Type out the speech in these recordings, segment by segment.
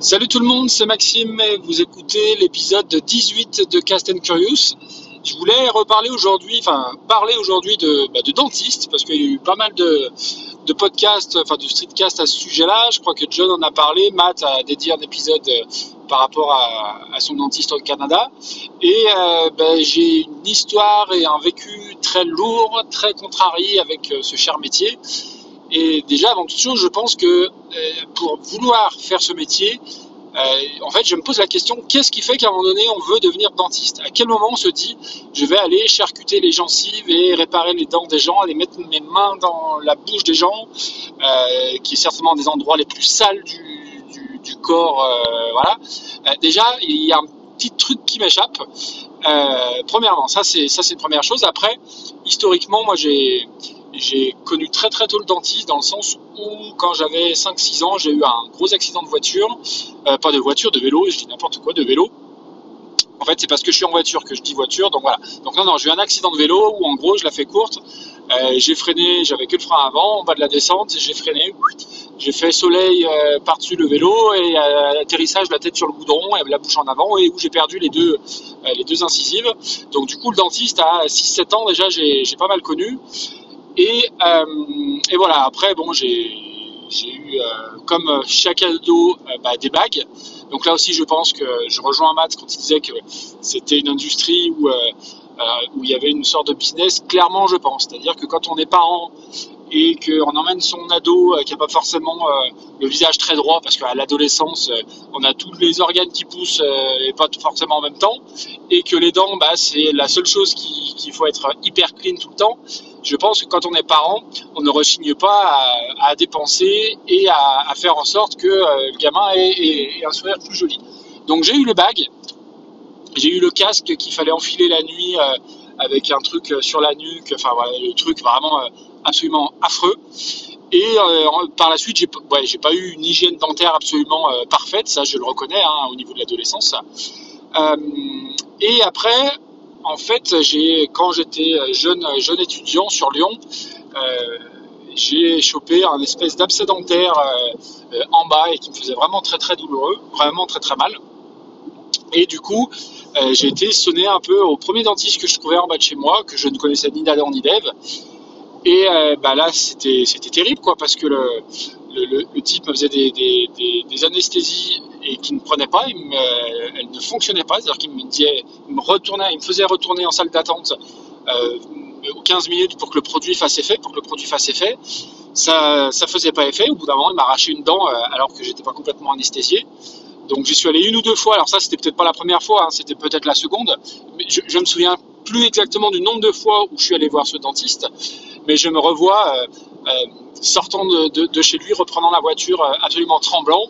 Salut tout le monde, c'est Maxime vous écoutez l'épisode 18 de Cast and Curious. Je voulais reparler aujourd'hui, enfin parler aujourd'hui de, bah, de dentiste parce qu'il y a eu pas mal de, podcasts, enfin de streetcasts à ce sujet-là. Je crois que John en a parlé, Matt a dédié un épisode euh, par rapport à, à son dentiste au Canada. Et euh, ben, j'ai une histoire et un vécu très lourd, très contrarié avec euh, ce cher métier. Et déjà, avant toute chose, je pense que euh, pour vouloir faire ce métier, euh, en fait, je me pose la question qu'est-ce qui fait qu'à un moment donné, on veut devenir dentiste? À quel moment on se dit je vais aller charcuter les gencives et réparer les dents des gens, aller mettre mes mains dans la bouche des gens, euh, qui est certainement des endroits les plus sales du, corps. voilà. Déjà, il y a un petit truc qui m'échappe. Premièrement, ça c'est ça c'est une première chose. Après, historiquement, moi j'ai j'ai connu très très tôt le dentiste dans le sens où quand j'avais 5-6 ans, j'ai eu un gros accident de voiture, euh, pas de voiture, de vélo, je dis n'importe quoi, de vélo. En fait, c'est parce que je suis en voiture que je dis voiture, donc voilà. Donc non, non, j'ai eu un accident de vélo où en gros, je la fais courte, euh, j'ai freiné, j'avais que le frein avant, en bas de la descente, j'ai freiné, j'ai fait soleil euh, par-dessus le vélo et euh, atterrissage la tête sur le goudron et la bouche en avant et où j'ai perdu les deux, les deux incisives. Donc du coup, le dentiste à 6-7 ans déjà, j'ai pas mal connu. Et, euh, et voilà, après, bon, j'ai eu, euh, comme chaque ado, euh, bah, des bagues. Donc là aussi, je pense que je rejoins Matt quand il disait que c'était une industrie où, il y avait une sorte de business. Clairement, je pense. C'est-à-dire que quand on est parent et qu'on emmène son ado qui n'a pas forcément le visage très droit, parce qu'à l'adolescence, on a tous les organes qui poussent et pas forcément en même temps, et que les dents, bah, c'est la seule chose qui- qu'il faut être hyper clean tout le temps. Je pense que quand on est parent, on ne rechigne pas à, dépenser et à, faire en sorte que euh, le gamin ait, un sourire plus joli. Donc j'ai eu les bagues, j'ai eu le casque qu'il fallait enfiler la nuit euh, avec un truc euh, sur la nuque, enfin voilà, le truc vraiment absolument affreux. Et par la suite, j'ai ouais, pas eu une hygiène dentaire absolument parfaite, ça je le reconnais hein, au niveau de l'adolescence. Et après, en fait, quand j'étais jeune jeune étudiant sur Lyon, euh, j'ai chopé un espèce d'abcès dentaire euh, euh, en bas et qui me faisait vraiment très très douloureux, vraiment très très mal. Et du coup, euh, j'ai été sonné un peu au premier dentiste que je trouvais en bas de chez moi, que je ne connaissais ni d'Adam ni d'Ève. Et euh, bah là, c'était terrible, quoi, parce que le, type me faisait des anesthésies et qui ne prenait pas, elle ne fonctionnait pas, c'est-à-dire qu'il me retournait, il me faisait retourner en salle d'attente euh, aux 15 minutes pour que le produit fasse effet, pour que le produit fasse effet. Ça, ça faisait pas effet. Au bout d'un moment, il m'a arraché une dent euh, alors que j'étais pas complètement anesthésié. Donc j'y suis allé une ou deux fois. Alors ça, c'était peut-être pas la première fois, hein, c'était peut-être la seconde. Mais je, je me souviens plus exactement du nombre de fois où je suis allé voir ce dentiste. Mais je me revois euh, euh, sortant de, chez lui, reprenant la voiture absolument tremblant.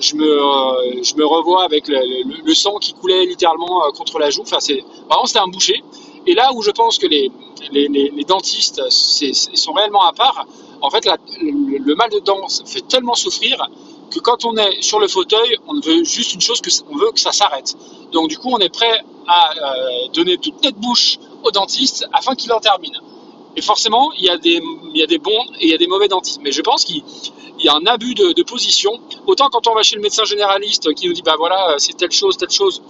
Je me, euh, je me revois avec le, sang qui coulait littéralement euh, contre la joue. Enfin, c'est vraiment c'était un boucher. Et là où je pense que les, les, dentistes sont réellement à part, en fait, le, mal de dents fait tellement souffrir que quand on est sur le fauteuil, on veut juste une chose, on veut que ça s'arrête. Donc du coup, on est prêt à euh, donner toute notre bouche au dentiste afin qu'il en termine. Et forcément, il y, a des, bons et il y a des mauvais dentistes. Mais je pense qu'il il y a un abus de, position. Autant quand on va chez le médecin généraliste qui nous dit, bah voilà, c'est telle chose, telle chose,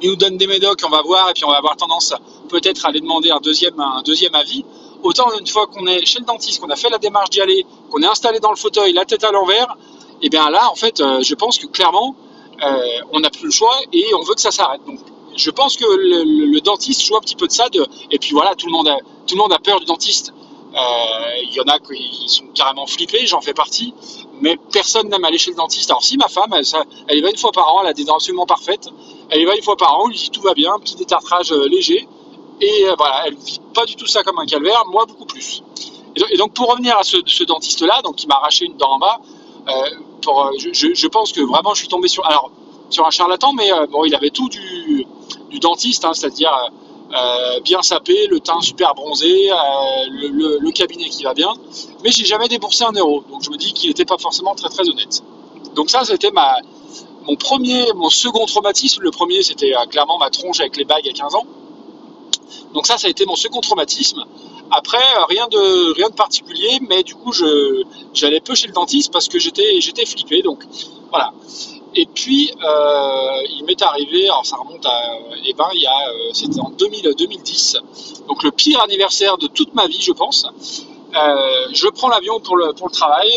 il nous donne des médocs, on va voir, et puis on va avoir tendance peut-être à aller demander un deuxième, un deuxième avis. Autant une fois qu'on est chez le dentiste, qu'on a fait la démarche d'y aller, qu'on est installé dans le fauteuil, la tête à l'envers, et bien là, en fait, euh, je pense que clairement, euh, on n'a plus le choix et on veut que ça s'arrête. Donc, je pense que le, dentiste joue un petit peu de ça. Et puis voilà, tout le monde a, tout le monde a peur du dentiste. Euh, Il y en a qui sont carrément flippés, j'en fais partie. Mais personne n'aime aller chez le dentiste. Alors si ma femme, elle, y va une fois par an, elle a des dents absolument parfaites. Elle y va une fois par an, on lui dit tout va bien, petit détartrage euh, léger. Et euh, voilà, elle vit pas du tout ça comme un calvaire, moi beaucoup plus. Et donc, pour revenir à ce, dentiste-là, donc qui m'a arraché une dent en bas, je, je- pense que vraiment je suis tombé sur, alors sur un charlatan, mais bon, il avait tout du, du dentiste, hein, c'est-à-dire euh, bien sapé, le teint super bronzé, euh, le, cabinet qui va bien, mais j'ai jamais déboursé un euro, donc je me dis qu'il n'était pas forcément très très honnête. Donc ça, c'était ma mon premier, mon second traumatisme. Le premier, c'était euh, clairement ma tronche avec les bagues à 15 ans. Donc ça, ça a été mon second traumatisme. Après, euh, rien de, rien de particulier, mais du coup, je, j'allais peu chez le dentiste parce que j'étais, j'étais flippé. Donc voilà. Et puis, euh, il m'est arrivé, alors ça remonte à, eh ben, il y a, euh, c'était en 2000, 2010, donc le pire anniversaire de toute ma vie, je pense. Euh, je prends l'avion pour le, pour le travail,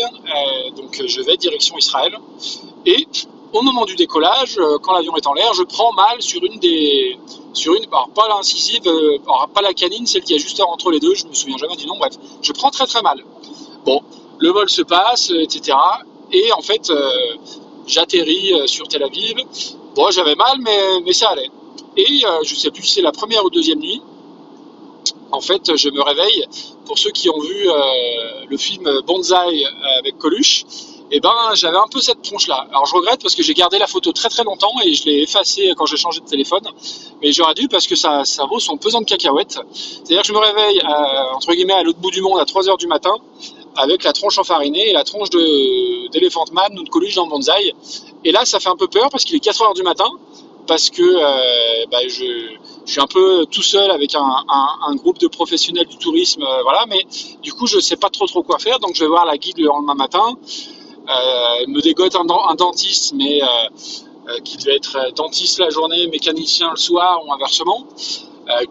donc je vais direction Israël. Et au moment du décollage, quand l'avion est en l'air, je prends mal sur une des, sur une, alors pas l'incisive, pas la canine, celle qui est juste entre les deux, je me souviens jamais du nom, bref, je prends très très mal. Bon, le vol se passe, etc. Et en fait, j'atterris euh, sur Tel Aviv. Bon, j'avais mal, mais, mais ça allait. Et euh, je sais plus si c'est la première ou deuxième nuit. En fait, je me réveille. Pour ceux qui ont vu euh, le film Bonzai avec Coluche, eh ben, j'avais un peu cette tronche-là. Alors, je regrette parce que j'ai gardé la photo très très longtemps et je l'ai effacée quand j'ai changé de téléphone. Mais j'aurais dû parce que ça, ça vaut son pesant de cacahuètes. C'est-à-dire que je me réveille, entre guillemets, à l'autre bout du monde à 3 heures du matin avec la tronche enfarinée et la tronche d'Elephant Man ou de Coluche dans le bonsaï. Et là, ça fait un peu peur parce qu'il est 4 heures du matin, parce que euh, bah, je, suis un peu tout seul avec un, groupe de professionnels du tourisme, euh, voilà. Mais du coup, je sais pas trop trop quoi faire, donc je vais voir la guide le lendemain matin. Euh, me dégote un, dentiste, mais euh, qui devait être dentiste la journée, mécanicien le soir ou inversement,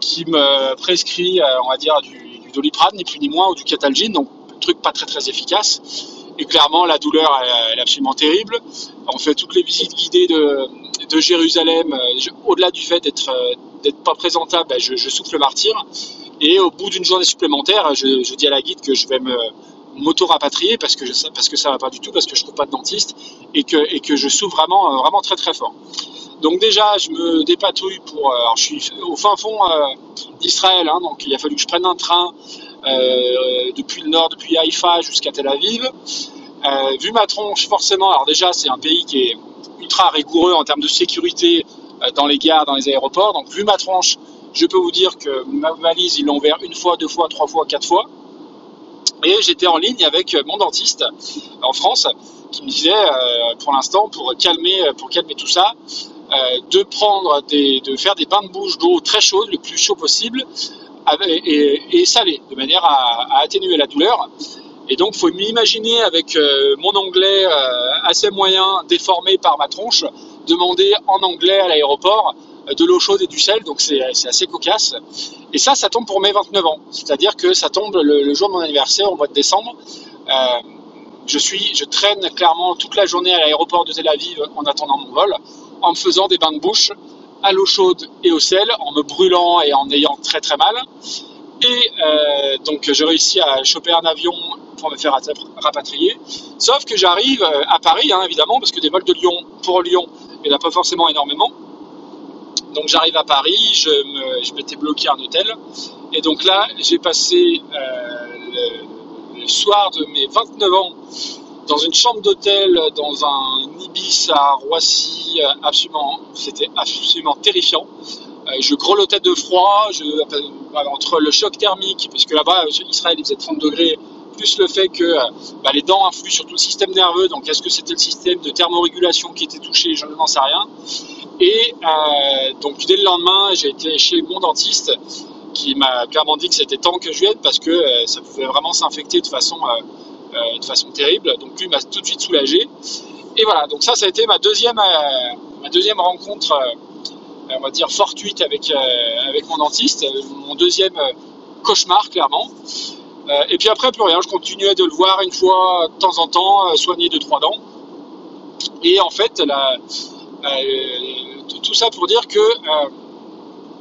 qui me prescrit, on va dire, du, doliprane, ni plus ni moins, ou du catalgine, truc pas très très efficace. Et clairement, la douleur, elle, est absolument terrible. On fait toutes les visites guidées de, de Jérusalem. Au-delà du fait d'être euh, pas présentable, ben, je, souffle martyr. Et au bout d'une journée supplémentaire, je, dis à la guide que je vais me m'auto-rapatrier parce que parce que ça va pas du tout, parce que je trouve pas de dentiste et que, et que je souffre vraiment, euh, vraiment très très fort. Donc déjà, je me dépatouille pour. Euh, alors, je suis au fin fond d'Israël, hein, donc il a fallu que je prenne un train euh, depuis le nord, depuis Haïfa jusqu'à Tel Aviv. Euh, vu ma tronche, forcément, alors déjà, c'est un pays qui est ultra rigoureux en termes de sécurité euh, dans les gares, dans les aéroports. Donc, vu ma tronche, je peux vous dire que ma valise, ils l'ont ouvert une fois, deux fois, trois fois, quatre fois. Et j'étais en ligne avec mon dentiste en France qui me disait, pour l'instant, pour calmer, pour calmer tout ça, de prendre de faire des bains de bouche d'eau très chaude, le plus chaud possible, et, salé, de manière à, atténuer la douleur. Et donc, faut m'imaginer avec euh, mon anglais euh, assez moyen, déformé par ma tronche, demander en anglais à l'aéroport euh, de l'eau chaude et du sel. Donc, c'est assez cocasse. Et ça, ça tombe pour mes 29 ans. C'est-à-dire que ça tombe le, jour de mon anniversaire, au mois de décembre. je suis, je traîne clairement toute la journée à l'aéroport de Tel Aviv en attendant mon vol, en me faisant des bains de bouche à l'eau chaude et au sel en me brûlant et en ayant très très mal. Et euh, donc j'ai réussi à choper un avion pour me faire rapatrier. Sauf que j'arrive euh, à Paris, hein, évidemment, parce que des vols de Lyon pour Lyon, il n'y en a pas forcément énormément. Donc j'arrive à Paris, je m'étais bloqué à un hôtel. Et donc là, j'ai passé euh, le, soir de mes 29 ans dans une chambre d'hôtel, dans un Ibis à Roissy, euh, absolument, c'était absolument terrifiant. Euh, je grelottais de froid, entre le choc thermique, parce que là-bas, euh, Israël, il faisait 30 degrés, plus le fait que bah, les dents influent sur tout le système nerveux, donc est-ce que c'était le système de thermorégulation qui était touché, je n'en sais rien. Et euh, donc dès le lendemain, j'ai été chez mon dentiste qui m'a clairement dit que c'était temps que je vienne parce que euh, ça pouvait vraiment s'infecter de façon euh, euh, de façon terrible. Donc lui m'a tout de suite soulagé. Et voilà, donc ça, ça a été ma deuxième, euh, ma deuxième rencontre, euh, on va dire fortuite avec, avec mon dentiste, mon deuxième cauchemar clairement. et puis après, plus rien, je continuais de le voir une fois de temps en temps, soigner deux, trois dents. Et en fait, tout ça pour dire que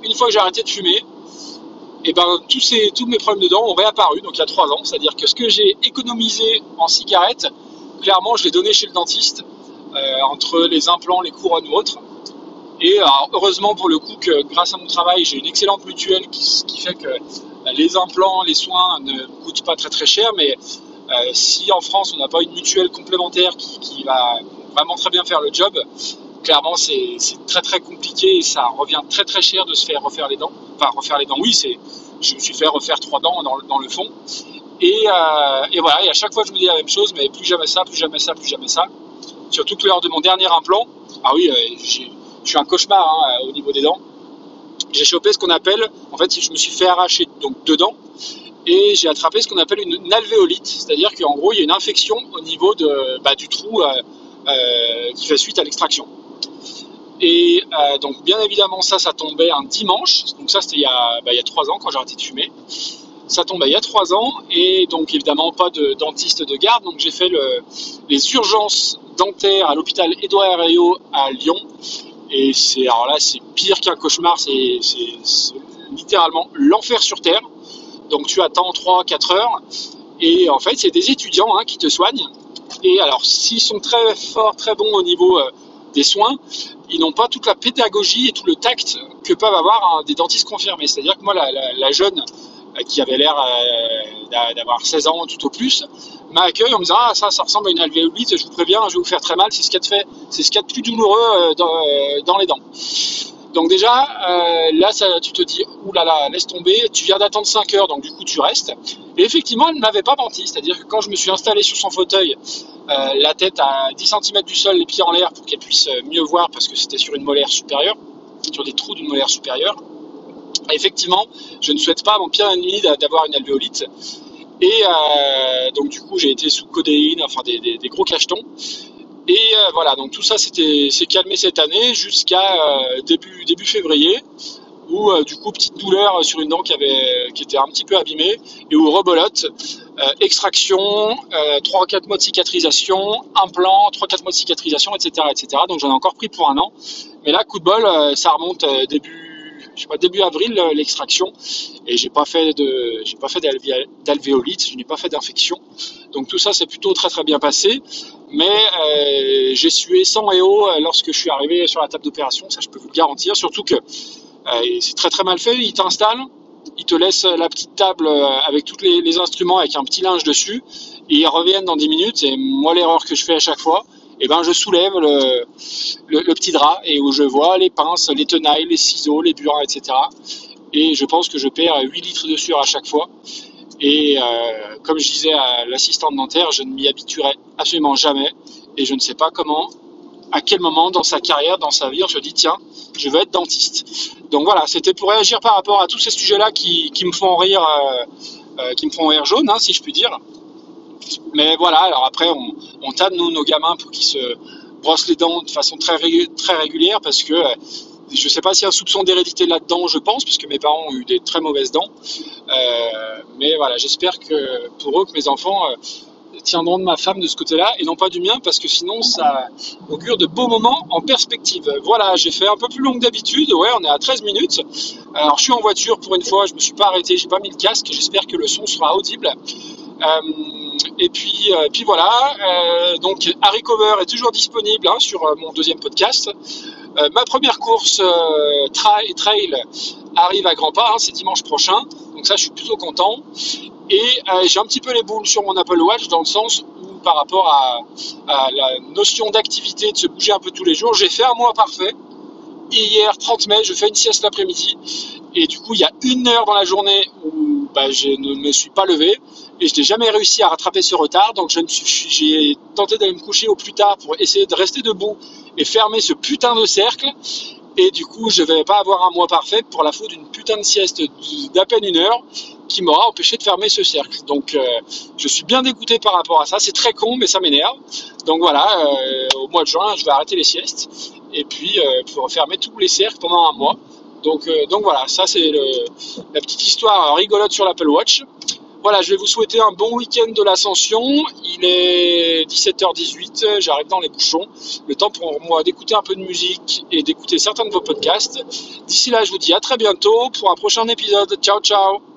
une fois que j'ai arrêté de fumer, et ben tous, ces, tous mes problèmes de dents ont réapparu, donc il y a trois ans. C'est-à-dire que ce que j'ai économisé en cigarettes, clairement, je l'ai donné chez le dentiste, euh, entre les implants, les couronnes ou autres. Et heureusement pour le coup que grâce à mon travail, j'ai une excellente mutuelle qui, qui, fait que bah, les implants, les soins ne coûtent pas très très cher. Mais euh, si en France on n'a pas une mutuelle complémentaire qui, qui, va vraiment très bien faire le job, clairement c'est très très compliqué et ça revient très très cher de se faire refaire les dents. Enfin refaire les dents, oui, c'est je me suis fait refaire trois dents dans, le fond. Et, euh, et, voilà, et à chaque fois je me dis la même chose, mais plus jamais ça, plus jamais ça, plus jamais ça. Surtout que lors de mon dernier implant, ah oui, euh, je suis un cauchemar hein, au niveau des dents. J'ai chopé ce qu'on appelle, en fait, je me suis fait arracher donc deux dents et j'ai attrapé ce qu'on appelle une, alvéolite, c'est-à-dire qu'en gros il y a une infection au niveau de, bah, du trou. Euh, qui fait suite à l'extraction. Et donc bien évidemment ça, ça tombait un dimanche. Donc ça c'était il, bah, il, y a trois ans quand j'ai arrêté de fumer. Ça tombait il y a trois ans et donc évidemment pas de dentiste de garde. Donc j'ai fait le, les urgences dentaires à l'hôpital Édouard Herriot à Lyon. Et c'est alors là c'est pire qu'un cauchemar. C'est littéralement l'enfer sur terre. Donc tu attends 3-4 heures. Et en fait, c'est des étudiants hein, qui te soignent. Et alors, s'ils sont très forts, très bons au niveau euh, des soins, ils n'ont pas toute la pédagogie et tout le tact que peuvent avoir des dentistes confirmés. C'est-à-dire que moi, la, jeune euh, qui avait l'air euh, d'avoir 16 ans tout au plus, m'a accueilli en me disant Ah, ça, ça ressemble à une alvéolite, je vous préviens, je vais vous faire très mal, c'est ce qu'il y a de fait, c'est ce qu'il y a de plus douloureux dans les dents. Donc déjà, euh, là, tu te dis, oulala, laisse tomber, tu viens d'attendre 5 heures, donc du coup, tu restes. Et effectivement, elle ne m'avait pas menti, c'est-à-dire que quand je me suis installé sur son fauteuil, euh, la tête à 10 cm du sol, les pieds en l'air, pour qu'elle puisse euh, mieux voir, parce que c'était sur une molaire supérieure, sur des trous d'une molaire supérieure, effectivement, je ne souhaite pas à mon pire ennemi d'avoir une alvéolite. Et donc du coup, j'ai été sous codéine, enfin des gros cachetons. Et euh, voilà, donc tout ça s'est calmé cette année jusqu'à euh, début, début février, où euh, du coup petite douleur sur une dent qui, avait, qui était un petit peu abîmée, et où rebolote, extraction, 3-4 mois de cicatrisation, implant, 3-4 mois de cicatrisation, etc. etc. Donc j'en ai encore pris pour un an. Mais là, coup de bol, ça remonte début je sais pas, début avril l'extraction et j'ai pas fait de j'ai pas fait d'alvéolite, je n'ai pas fait d'infection. Donc tout ça c'est plutôt très très bien passé. Mais euh, j'ai sué sang et eau euh, lorsque je suis arrivé sur la table d'opération, ça je peux vous le garantir, surtout que euh, c'est très très mal fait, il t'installe, il te laisse la petite table avec tous les, instruments avec un petit linge dessus, et ils reviennent dans 10 minutes, et moi l'erreur que je fais à chaque fois, eh ben je soulève le, le, petit drap et où je vois les pinces, les tenailles, les ciseaux, les burins, etc. Et je pense que je perds 8 litres de sueur à chaque fois. Et euh, comme je disais à l'assistante dentaire, je ne m'y habituerai absolument jamais. Et je ne sais pas comment, à quel moment dans sa carrière, dans sa vie, se dit tiens, je veux être dentiste. Donc voilà, c'était pour réagir par rapport à tous ces sujets-là qui, qui, me font rire, euh, euh, qui me font rire jaune, hein, si je puis dire. Mais voilà, alors après, on, on tanne nous nos gamins pour qu'ils se brossent les dents de façon très, très régulière parce que je ne sais pas s'il y a un soupçon d'hérédité là-dedans, je pense, puisque mes parents ont eu des très mauvaises dents. Euh, mais voilà, j'espère que pour eux, que mes enfants euh, tiendront de ma femme de ce côté-là et non pas du mien, parce que sinon, ça augure de beaux moments en perspective. Voilà, j'ai fait un peu plus long que d'habitude. Ouais, on est à 13 minutes. Alors, je suis en voiture pour une fois, je ne me suis pas arrêté, j'ai pas mis le casque. J'espère que le son sera audible. Euh, et puis, puis voilà. donc, Harry Cover est toujours disponible hein, sur mon deuxième podcast. Euh, ma première course euh, trail, arrive à grands pas, hein, c'est dimanche prochain, donc ça je suis plutôt content. Et euh, j'ai un petit peu les boules sur mon Apple Watch dans le sens où par rapport à, la notion d'activité, de se bouger un peu tous les jours, j'ai fait un mois parfait. Hier, 30 mai, je fais une sieste l'après-midi. Et du coup, il y a une heure dans la journée où bah, je ne me suis pas levé et je n'ai jamais réussi à rattraper ce retard. Donc, j'ai tenté d'aller me coucher au plus tard pour essayer de rester debout et fermer ce putain de cercle. Et du coup, je vais pas avoir un mois parfait pour la faute d'une putain de sieste d'à peine une heure qui m'aura empêché de fermer ce cercle. Donc, euh, je suis bien dégoûté par rapport à ça. C'est très con, mais ça m'énerve. Donc voilà, euh, au mois de juin, je vais arrêter les siestes et puis euh, pour fermer tous les cercles pendant un mois. Donc, donc voilà, ça c'est la petite histoire rigolote sur l'Apple Watch. Voilà, je vais vous souhaiter un bon week-end de l'ascension. Il est 17h18, j'arrive dans les bouchons. Le temps pour moi d'écouter un peu de musique et d'écouter certains de vos podcasts. D'ici là, je vous dis à très bientôt pour un prochain épisode. Ciao, ciao